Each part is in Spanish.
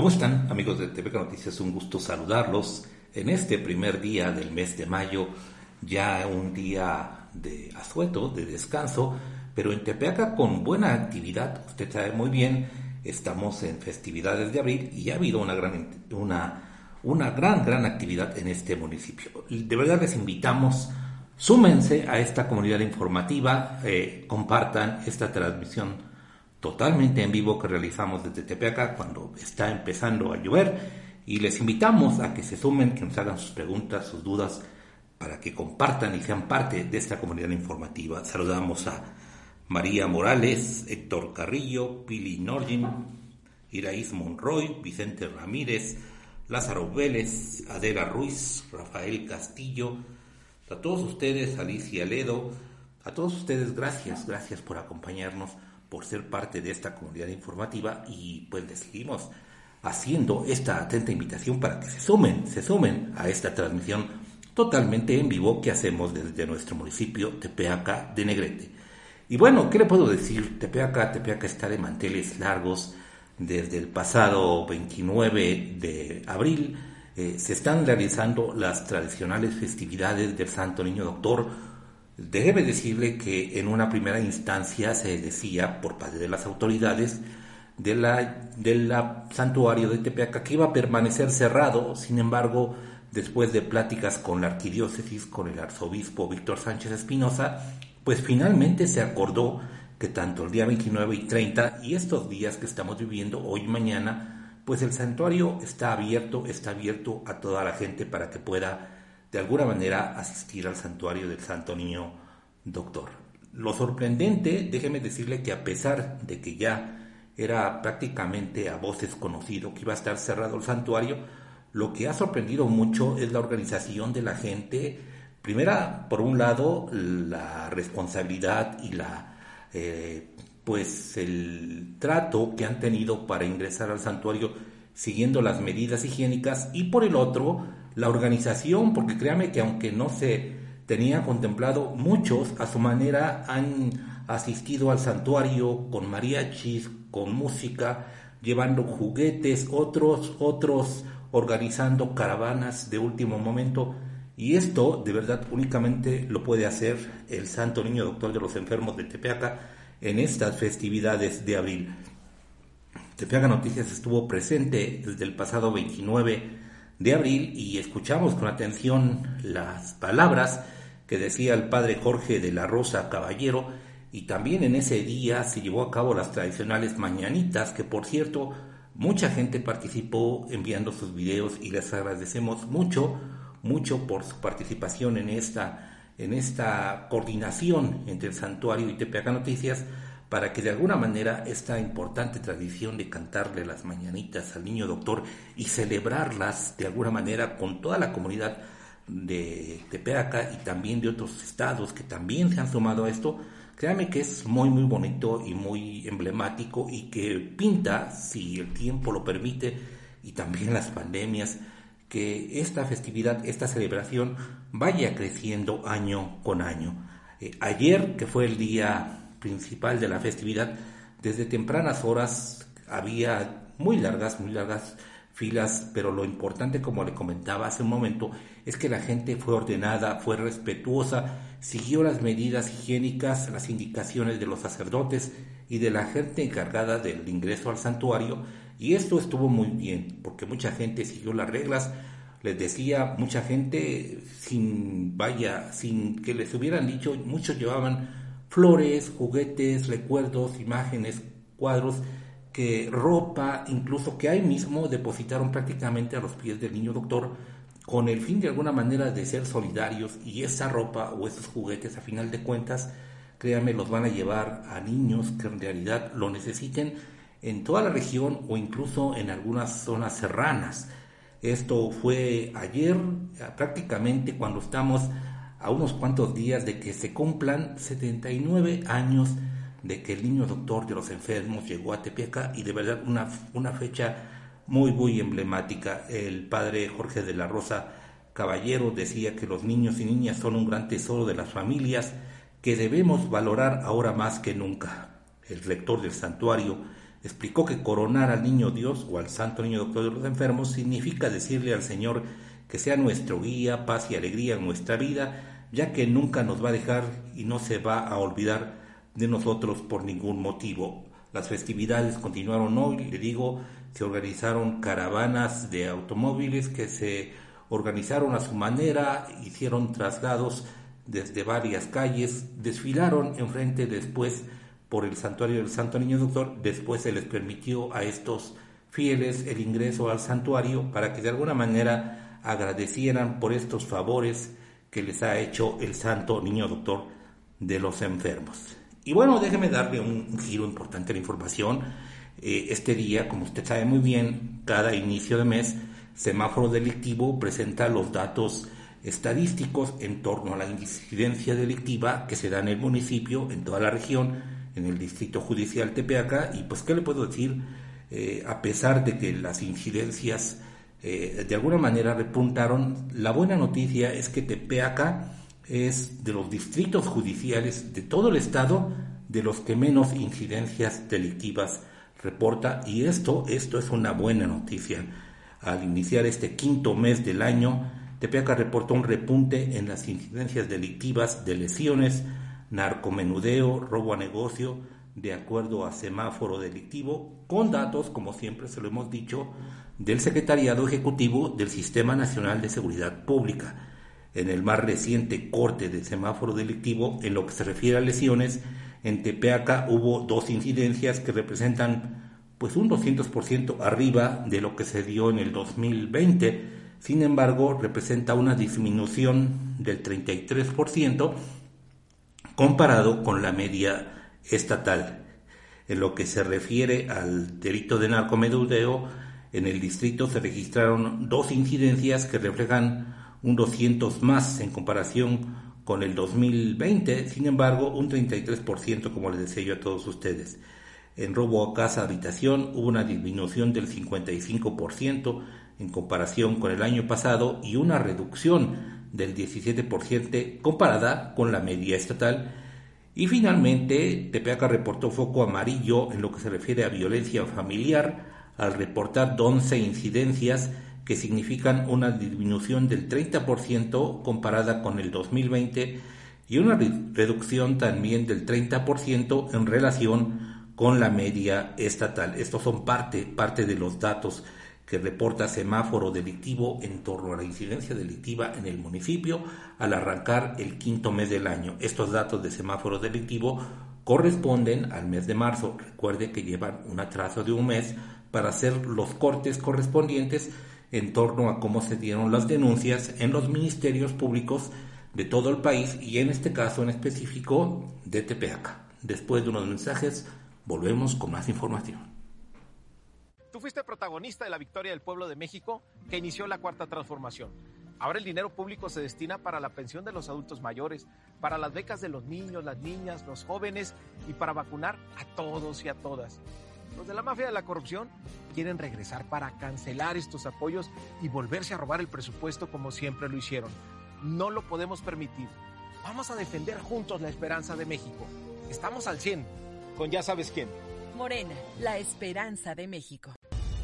¿Cómo están amigos de TVK Noticias? Un gusto saludarlos en este primer día del mes de mayo, ya un día de asueto, de descanso, pero en Tepeaca con buena actividad, usted sabe muy bien, estamos en festividades de abril y ha habido una gran, una, una gran, gran actividad en este municipio. De verdad les invitamos, súmense a esta comunidad informativa, eh, compartan esta transmisión totalmente en vivo que realizamos desde Tepeaca cuando está empezando a llover y les invitamos a que se sumen, que nos hagan sus preguntas, sus dudas, para que compartan y sean parte de esta comunidad informativa. Saludamos a María Morales, Héctor Carrillo, Pili Norgin, Iraíz Monroy, Vicente Ramírez, Lázaro Vélez, Adela Ruiz, Rafael Castillo, a todos ustedes, Alicia Ledo, a todos ustedes gracias, gracias por acompañarnos por ser parte de esta comunidad informativa y pues les seguimos haciendo esta atenta invitación para que se sumen, se sumen a esta transmisión totalmente en vivo que hacemos desde nuestro municipio Tepeaca de Negrete. Y bueno, ¿qué le puedo decir? Tepeaca, Tepeaca está de manteles largos desde el pasado 29 de abril. Eh, se están realizando las tradicionales festividades del Santo Niño Doctor, Déjeme decirle que en una primera instancia se decía por parte de las autoridades de la, del santuario de Tepeaca que iba a permanecer cerrado, sin embargo, después de pláticas con la arquidiócesis, con el arzobispo Víctor Sánchez Espinosa, pues finalmente se acordó que tanto el día 29 y 30 y estos días que estamos viviendo hoy y mañana, pues el santuario está abierto, está abierto a toda la gente para que pueda de alguna manera asistir al santuario del Santo Niño Doctor. Lo sorprendente, déjeme decirle que a pesar de que ya era prácticamente a voces conocido que iba a estar cerrado el santuario, lo que ha sorprendido mucho es la organización de la gente. Primera, por un lado, la responsabilidad y la eh, pues el trato que han tenido para ingresar al santuario siguiendo las medidas higiénicas y por el otro la organización, porque créame que aunque no se tenía contemplado, muchos a su manera han asistido al santuario con mariachis, con música, llevando juguetes, otros, otros organizando caravanas de último momento. Y esto de verdad únicamente lo puede hacer el Santo Niño Doctor de los Enfermos de Tepeaca en estas festividades de abril. Tepeaca Noticias estuvo presente desde el pasado 29 de abril y escuchamos con atención las palabras que decía el padre Jorge de la Rosa Caballero y también en ese día se llevó a cabo las tradicionales mañanitas que por cierto mucha gente participó enviando sus videos y les agradecemos mucho mucho por su participación en esta en esta coordinación entre el santuario y Tepeaca Noticias para que de alguna manera esta importante tradición de cantarle las mañanitas al niño doctor y celebrarlas de alguna manera con toda la comunidad de Tepeaca y también de otros estados que también se han sumado a esto, créame que es muy muy bonito y muy emblemático y que pinta, si el tiempo lo permite y también las pandemias, que esta festividad, esta celebración vaya creciendo año con año. Eh, ayer, que fue el día principal de la festividad, desde tempranas horas había muy largas, muy largas filas, pero lo importante, como le comentaba hace un momento, es que la gente fue ordenada, fue respetuosa, siguió las medidas higiénicas, las indicaciones de los sacerdotes y de la gente encargada del ingreso al santuario, y esto estuvo muy bien, porque mucha gente siguió las reglas, les decía, mucha gente sin, vaya, sin que les hubieran dicho, muchos llevaban flores, juguetes, recuerdos, imágenes, cuadros, que ropa, incluso que ahí mismo depositaron prácticamente a los pies del niño doctor con el fin de alguna manera de ser solidarios y esa ropa o esos juguetes a final de cuentas, créanme, los van a llevar a niños que en realidad lo necesiten en toda la región o incluso en algunas zonas serranas. Esto fue ayer, prácticamente cuando estamos a unos cuantos días de que se cumplan 79 años de que el niño doctor de los enfermos llegó a Tepeaca y de verdad una, una fecha muy, muy emblemática. El padre Jorge de la Rosa Caballero decía que los niños y niñas son un gran tesoro de las familias que debemos valorar ahora más que nunca. El rector del santuario, explicó que coronar al niño Dios o al santo niño doctor de los enfermos significa decirle al Señor que sea nuestro guía, paz y alegría en nuestra vida, ya que nunca nos va a dejar y no se va a olvidar de nosotros por ningún motivo. Las festividades continuaron hoy, le digo, se organizaron caravanas de automóviles que se organizaron a su manera, hicieron traslados desde varias calles, desfilaron enfrente después por el santuario del Santo Niño Doctor, después se les permitió a estos fieles el ingreso al santuario para que de alguna manera agradecieran por estos favores que les ha hecho el Santo Niño Doctor de los enfermos. Y bueno, déjeme darle un, giro importante a la información. Eh, este día, como usted sabe muy bien, cada inicio de mes, Semáforo Delictivo presenta los datos estadísticos en torno a la incidencia delictiva que se da en el municipio, en toda la región, en el Distrito Judicial Tepeaca y pues qué le puedo decir, eh, a pesar de que las incidencias eh, de alguna manera repuntaron, la buena noticia es que Tepeaca es de los distritos judiciales de todo el estado de los que menos incidencias delictivas reporta y esto, esto es una buena noticia. Al iniciar este quinto mes del año, Tepeaca reportó un repunte en las incidencias delictivas de lesiones, narcomenudeo, robo a negocio, de acuerdo a semáforo delictivo, con datos, como siempre se lo hemos dicho, del Secretariado Ejecutivo del Sistema Nacional de Seguridad Pública. En el más reciente corte del semáforo delictivo, en lo que se refiere a lesiones, en Tepeaca hubo dos incidencias que representan pues un 200% arriba de lo que se dio en el 2020. Sin embargo, representa una disminución del 33% comparado con la media estatal. En lo que se refiere al delito de narcomedudeo, en el distrito se registraron dos incidencias que reflejan un 200 más en comparación con el 2020, sin embargo, un 33%, como les decía yo a todos ustedes. En robo a casa habitación hubo una disminución del 55% en comparación con el año pasado y una reducción del 17% comparada con la media estatal. Y finalmente, Tepeaca reportó foco amarillo en lo que se refiere a violencia familiar al reportar 11 incidencias que significan una disminución del 30% comparada con el 2020 y una reducción también del 30% en relación con la media estatal. Estos son parte, parte de los datos que reporta semáforo delictivo en torno a la incidencia delictiva en el municipio al arrancar el quinto mes del año. Estos datos de semáforo delictivo corresponden al mes de marzo. Recuerde que llevan un atraso de un mes para hacer los cortes correspondientes en torno a cómo se dieron las denuncias en los ministerios públicos de todo el país y en este caso en específico de Tepeaca. Después de unos mensajes volvemos con más información. Tú fuiste protagonista de la victoria del pueblo de México que inició la cuarta transformación. Ahora el dinero público se destina para la pensión de los adultos mayores, para las becas de los niños, las niñas, los jóvenes y para vacunar a todos y a todas. Los de la mafia de la corrupción quieren regresar para cancelar estos apoyos y volverse a robar el presupuesto como siempre lo hicieron. No lo podemos permitir. Vamos a defender juntos la esperanza de México. Estamos al 100, con ya sabes quién. Morena, la esperanza de México.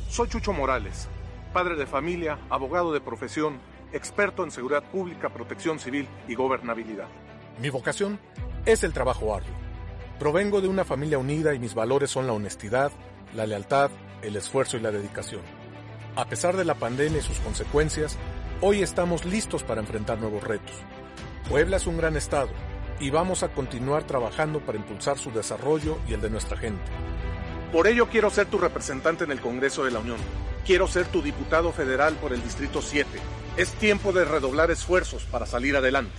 Soy Chucho Morales, padre de familia, abogado de profesión, experto en seguridad pública, protección civil y gobernabilidad. Mi vocación es el trabajo arduo. Provengo de una familia unida y mis valores son la honestidad, la lealtad, el esfuerzo y la dedicación. A pesar de la pandemia y sus consecuencias, hoy estamos listos para enfrentar nuevos retos. Puebla es un gran estado y vamos a continuar trabajando para impulsar su desarrollo y el de nuestra gente. Por ello quiero ser tu representante en el Congreso de la Unión. Quiero ser tu diputado federal por el Distrito 7. Es tiempo de redoblar esfuerzos para salir adelante.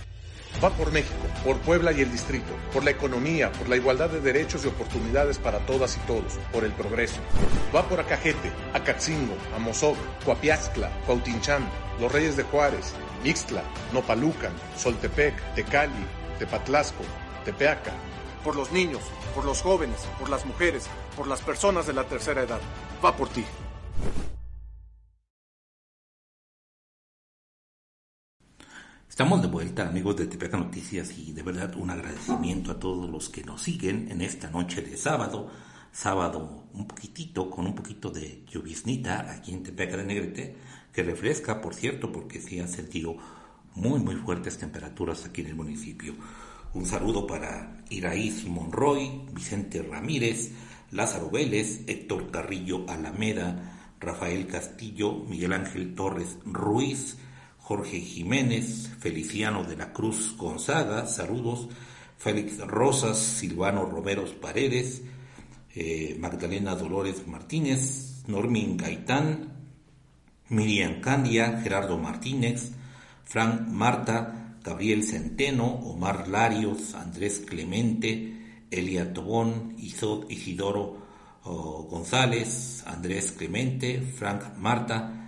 Va por México, por Puebla y el distrito, por la economía, por la igualdad de derechos y oportunidades para todas y todos, por el progreso. Va por Acajete, Acatzingo, Amozoc, Coapiaxtla, Cuautinchán, Los Reyes de Juárez, Ixtla, Nopalucan, Soltepec, Tecali, Tepatlasco, Tepeaca. Por los niños, por los jóvenes, por las mujeres, por las personas de la tercera edad. Va por ti. Estamos de vuelta, amigos de Tepeaca Noticias, y de verdad un agradecimiento a todos los que nos siguen en esta noche de sábado, sábado un poquitito, con un poquito de lluviznita aquí en Tepeaca de Negrete, que refresca, por cierto, porque sí han sentido muy, muy fuertes temperaturas aquí en el municipio. Un saludo para Iraíz Monroy, Vicente Ramírez, Lázaro Vélez, Héctor Carrillo Alameda, Rafael Castillo, Miguel Ángel Torres Ruiz, Jorge Jiménez, Feliciano de la Cruz Gonzaga, saludos, Félix Rosas, Silvano Romeros Paredes, eh, Magdalena Dolores Martínez, Normin Gaitán, Miriam Candia, Gerardo Martínez, Frank Marta, Gabriel Centeno, Omar Larios, Andrés Clemente, Elia Tobón, Isidoro González, Andrés Clemente, Frank Marta,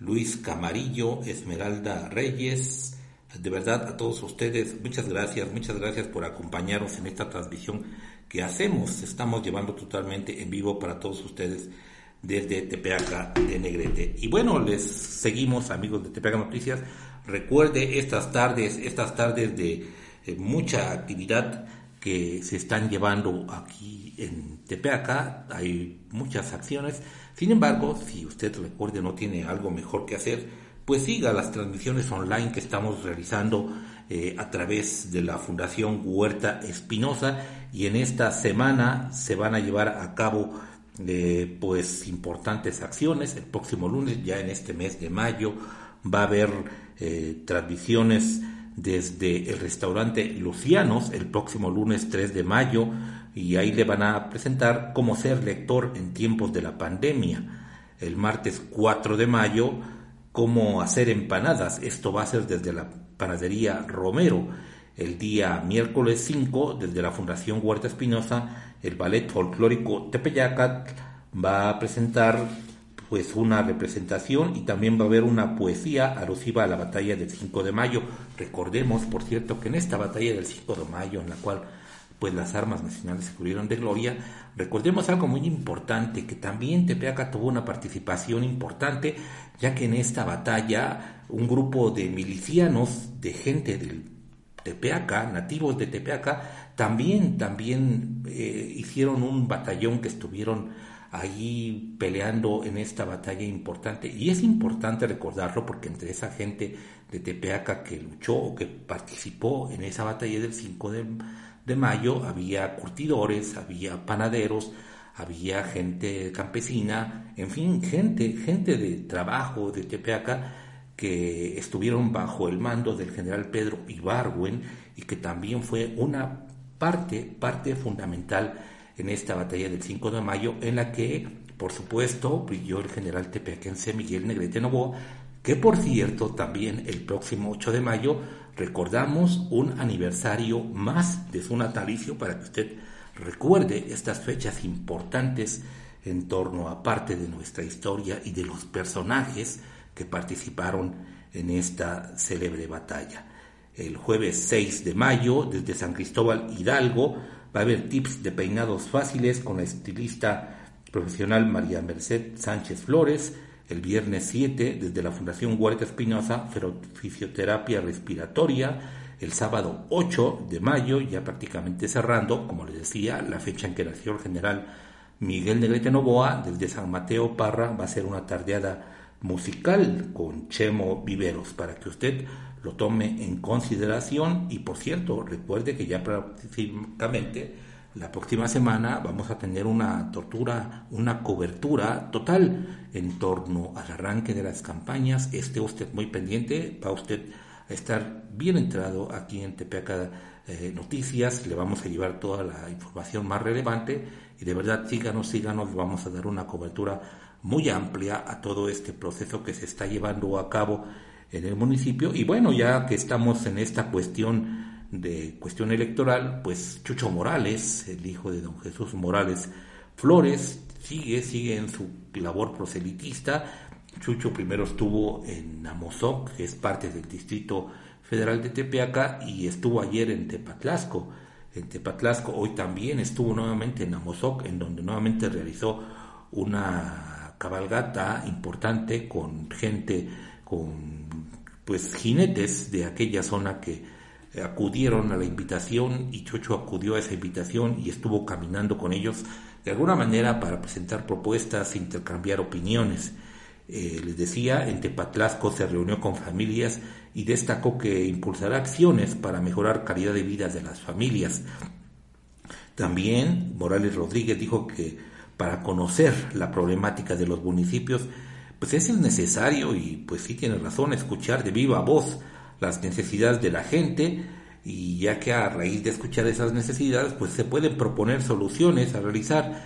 Luis Camarillo, Esmeralda Reyes. De verdad a todos ustedes, muchas gracias, muchas gracias por acompañarnos en esta transmisión que hacemos. Estamos llevando totalmente en vivo para todos ustedes desde Tepeaca de Negrete. Y bueno, les seguimos amigos de Tepeaca Noticias. Recuerde estas tardes, estas tardes de eh, mucha actividad que se están llevando aquí en Tepeaca. Hay muchas acciones. Sin embargo, si usted recuerde no tiene algo mejor que hacer, pues siga las transmisiones online que estamos realizando eh, a través de la Fundación Huerta Espinosa y en esta semana se van a llevar a cabo eh, pues importantes acciones. El próximo lunes, ya en este mes de mayo, va a haber eh, transmisiones desde el restaurante Lucianos el próximo lunes 3 de mayo y ahí le van a presentar cómo ser lector en tiempos de la pandemia. El martes 4 de mayo, cómo hacer empanadas. Esto va a ser desde la panadería Romero. El día miércoles 5, desde la Fundación Huerta Espinosa, el ballet folclórico Tepeyacat va a presentar pues una representación y también va a haber una poesía alusiva a la batalla del 5 de mayo. Recordemos, por cierto, que en esta batalla del 5 de mayo, en la cual pues las armas nacionales se cubrieron de gloria, recordemos algo muy importante, que también Tepeaca tuvo una participación importante, ya que en esta batalla un grupo de milicianos, de gente del Tepeaca, nativos de Tepeaca, también, también eh, hicieron un batallón que estuvieron allí peleando en esta batalla importante. Y es importante recordarlo porque entre esa gente de Tepeaca que luchó o que participó en esa batalla del 5 de, de mayo, había curtidores, había panaderos, había gente campesina, en fin, gente, gente de trabajo de Tepeaca que estuvieron bajo el mando del general Pedro Ibargüen y que también fue una parte, parte fundamental en esta batalla del 5 de mayo, en la que, por supuesto, brilló el general tepeaquense Miguel Negrete Novoa, que por cierto también el próximo 8 de mayo recordamos un aniversario más de su natalicio para que usted recuerde estas fechas importantes en torno a parte de nuestra historia y de los personajes que participaron en esta célebre batalla. El jueves 6 de mayo, desde San Cristóbal Hidalgo, Va a haber tips de peinados fáciles con la estilista profesional María Merced Sánchez Flores. El viernes 7, desde la Fundación Huerta Espinosa, fisioterapia respiratoria. El sábado 8 de mayo, ya prácticamente cerrando, como les decía, la fecha en que nació el general Miguel Negrete Novoa, desde San Mateo Parra, va a ser una tardeada musical con Chemo Viveros, para que usted lo tome en consideración y por cierto, recuerde que ya prácticamente la próxima semana vamos a tener una tortura, una cobertura total en torno al arranque de las campañas. Esté usted muy pendiente, va usted a estar bien entrado aquí en Tepeaca eh, Noticias, le vamos a llevar toda la información más relevante y de verdad síganos, síganos, vamos a dar una cobertura muy amplia a todo este proceso que se está llevando a cabo en el municipio. Y bueno, ya que estamos en esta cuestión de cuestión electoral, pues Chucho Morales, el hijo de don Jesús Morales Flores, sigue, sigue en su labor proselitista. Chucho primero estuvo en Amozoc, que es parte del Distrito Federal de Tepeaca, y estuvo ayer en Tepatlasco. En Tepatlasco hoy también estuvo nuevamente en Amozoc, en donde nuevamente realizó una cabalgata importante con gente con pues jinetes de aquella zona que acudieron a la invitación y Chucho acudió a esa invitación y estuvo caminando con ellos de alguna manera para presentar propuestas intercambiar opiniones. Eh, les decía, en Tepatlasco se reunió con familias y destacó que impulsará acciones para mejorar calidad de vida de las familias. También Morales Rodríguez dijo que para conocer la problemática de los municipios, pues es necesario y pues sí tiene razón escuchar de viva voz las necesidades de la gente y ya que a raíz de escuchar esas necesidades pues se pueden proponer soluciones a realizar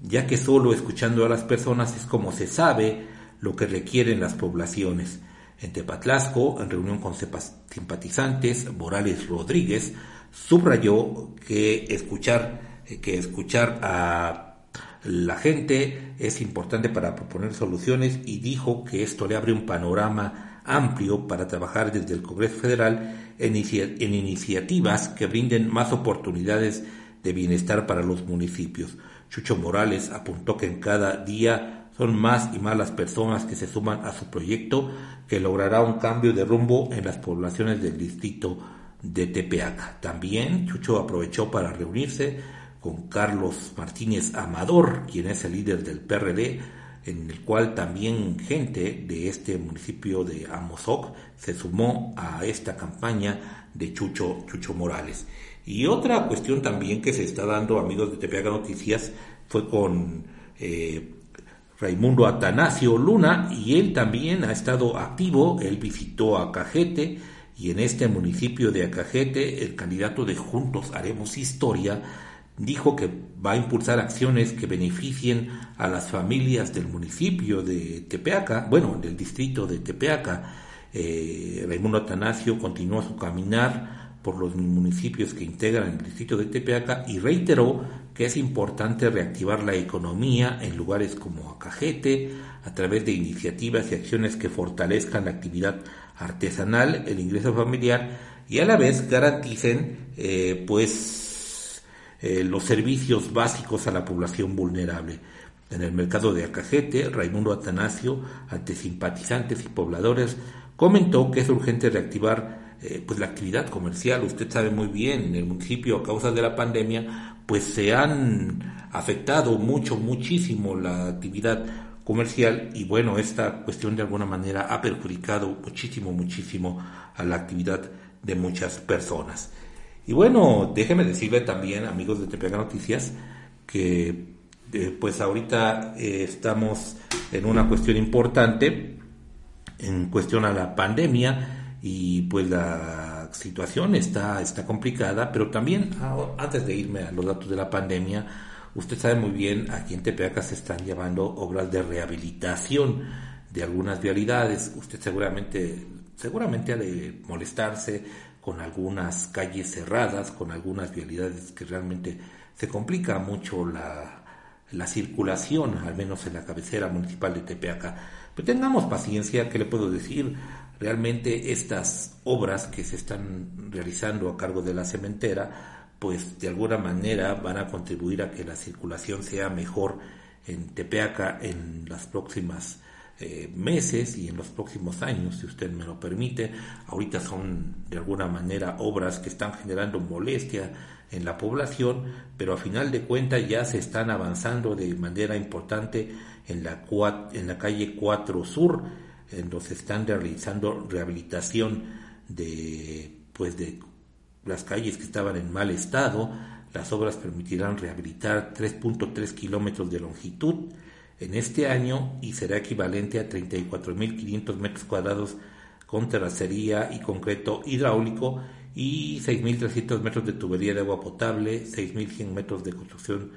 ya que solo escuchando a las personas es como se sabe lo que requieren las poblaciones. En Tepatlasco, en reunión con simpatizantes, Morales Rodríguez subrayó que escuchar, que escuchar a la gente es importante para proponer soluciones y dijo que esto le abre un panorama amplio para trabajar desde el Congreso Federal en, iniciativas que brinden más oportunidades de bienestar para los municipios. Chucho Morales apuntó que en cada día son más y más las personas que se suman a su proyecto que logrará un cambio de rumbo en las poblaciones del distrito de Tepeaca. También Chucho aprovechó para reunirse con Carlos Martínez Amador, quien es el líder del PRD, en el cual también gente de este municipio de Amozoc se sumó a esta campaña de Chucho, Chucho Morales. Y otra cuestión también que se está dando, amigos de Tepeaca Noticias, fue con eh, Raimundo Atanasio Luna y él también ha estado activo, él visitó a Cajete y en este municipio de Acajete el candidato de Juntos Haremos Historia dijo que va a impulsar acciones que beneficien a las familias del municipio de Tepeaca, bueno, del distrito de Tepeaca. Eh, Raimundo Atanasio continuó su caminar por los municipios que integran el distrito de Tepeaca y reiteró que es importante reactivar la economía en lugares como Acajete a través de iniciativas y acciones que fortalezcan la actividad artesanal, el ingreso familiar y a la vez garanticen eh, pues eh, los servicios básicos a la población vulnerable. En el mercado de Acajete, Raimundo Atanasio, ante simpatizantes y pobladores, comentó que es urgente reactivar eh, pues la actividad comercial, usted sabe muy bien, en el municipio a causa de la pandemia, pues se han afectado mucho, muchísimo la actividad comercial y bueno, esta cuestión de alguna manera ha perjudicado muchísimo, muchísimo a la actividad de muchas personas. Y bueno, déjeme decirle también, amigos de Tepeaca Noticias, que eh, pues ahorita eh, estamos en una cuestión importante en cuestión a la pandemia y pues la situación está, está complicada, pero también antes de irme a los datos de la pandemia, usted sabe muy bien, aquí en Tepeaca se están llevando obras de rehabilitación de algunas vialidades, usted seguramente, seguramente ha de molestarse con algunas calles cerradas, con algunas vialidades que realmente se complica mucho la, la circulación, al menos en la cabecera municipal de Tepeaca. Pero tengamos paciencia, ¿qué le puedo decir? realmente estas obras que se están realizando a cargo de la cementera, pues de alguna manera van a contribuir a que la circulación sea mejor en Tepeaca en las próximas eh, meses y en los próximos años, si usted me lo permite. Ahorita son de alguna manera obras que están generando molestia en la población, pero a final de cuentas ya se están avanzando de manera importante en la, en la calle 4 Sur, en donde se están realizando rehabilitación de, pues de las calles que estaban en mal estado. Las obras permitirán rehabilitar 3.3 kilómetros de longitud en este año y será equivalente a 34.500 metros cuadrados con terracería y concreto hidráulico y 6.300 metros de tubería de agua potable, 6.100 metros de construcción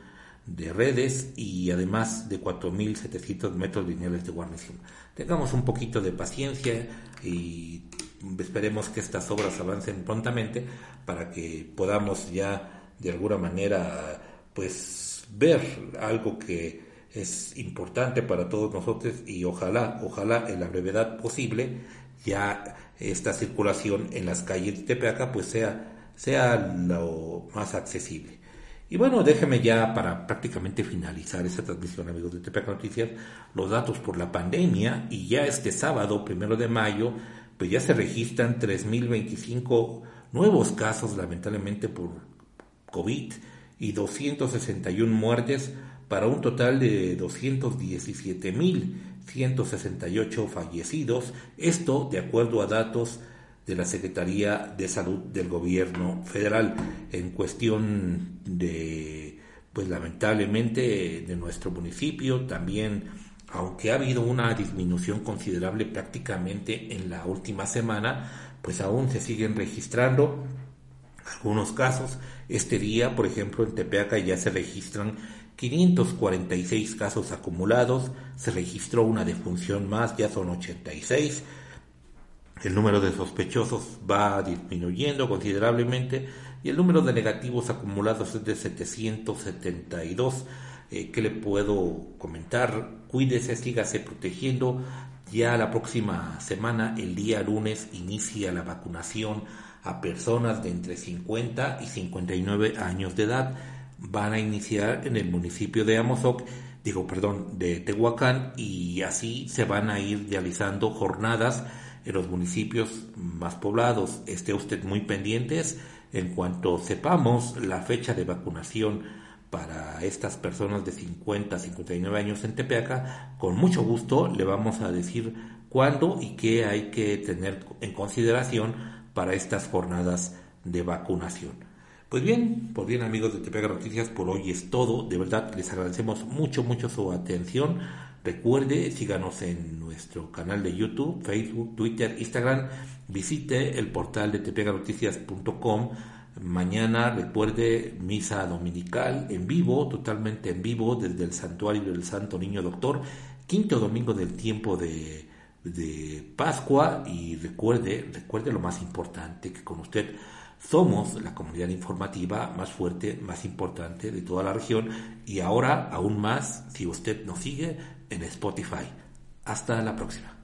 de redes y además de 4.700 metros lineales de guarnición. Tengamos un poquito de paciencia y esperemos que estas obras avancen prontamente para que podamos ya de alguna manera pues ver algo que es importante para todos nosotros y ojalá, ojalá en la brevedad posible ya esta circulación en las calles de Tepeaca pues sea, sea lo más accesible. Y bueno, déjeme ya para prácticamente finalizar esta transmisión, amigos de TPK Noticias, los datos por la pandemia y ya este sábado, primero de mayo, pues ya se registran 3.025 nuevos casos lamentablemente por COVID y 261 muertes para un total de 217.168 fallecidos, esto de acuerdo a datos de la Secretaría de Salud del Gobierno Federal en cuestión de, pues lamentablemente, de nuestro municipio, también, aunque ha habido una disminución considerable prácticamente en la última semana, pues aún se siguen registrando algunos casos. Este día, por ejemplo, en Tepeaca ya se registran 546 casos acumulados, se registró una defunción más, ya son 86 el número de sospechosos va disminuyendo considerablemente y el número de negativos acumulados es de 772. Eh, ¿Qué le puedo comentar? Cuídese, sígase protegiendo. Ya la próxima semana, el día lunes, inicia la vacunación a personas de entre 50 y 59 años de edad. Van a iniciar en el municipio de Amozoc, digo, perdón, de Tehuacán, y así se van a ir realizando jornadas en los municipios más poblados. Esté usted muy pendientes en cuanto sepamos la fecha de vacunación para estas personas de 50 a 59 años en Tepeaca, con mucho gusto le vamos a decir cuándo y qué hay que tener en consideración para estas jornadas de vacunación. Pues bien, pues bien amigos de Tepeaca Noticias, por hoy es todo. De verdad les agradecemos mucho, mucho su atención. Recuerde, síganos en nuestro canal de YouTube, Facebook, Twitter, Instagram. Visite el portal de tepeganoticias.com. Mañana, recuerde, misa dominical en vivo, totalmente en vivo, desde el santuario del Santo Niño Doctor, quinto domingo del tiempo de Pascua. Y recuerde, recuerde lo más importante, que con usted somos la comunidad informativa más fuerte, más importante de toda la región y ahora aún más si usted nos sigue en Spotify. Hasta la próxima.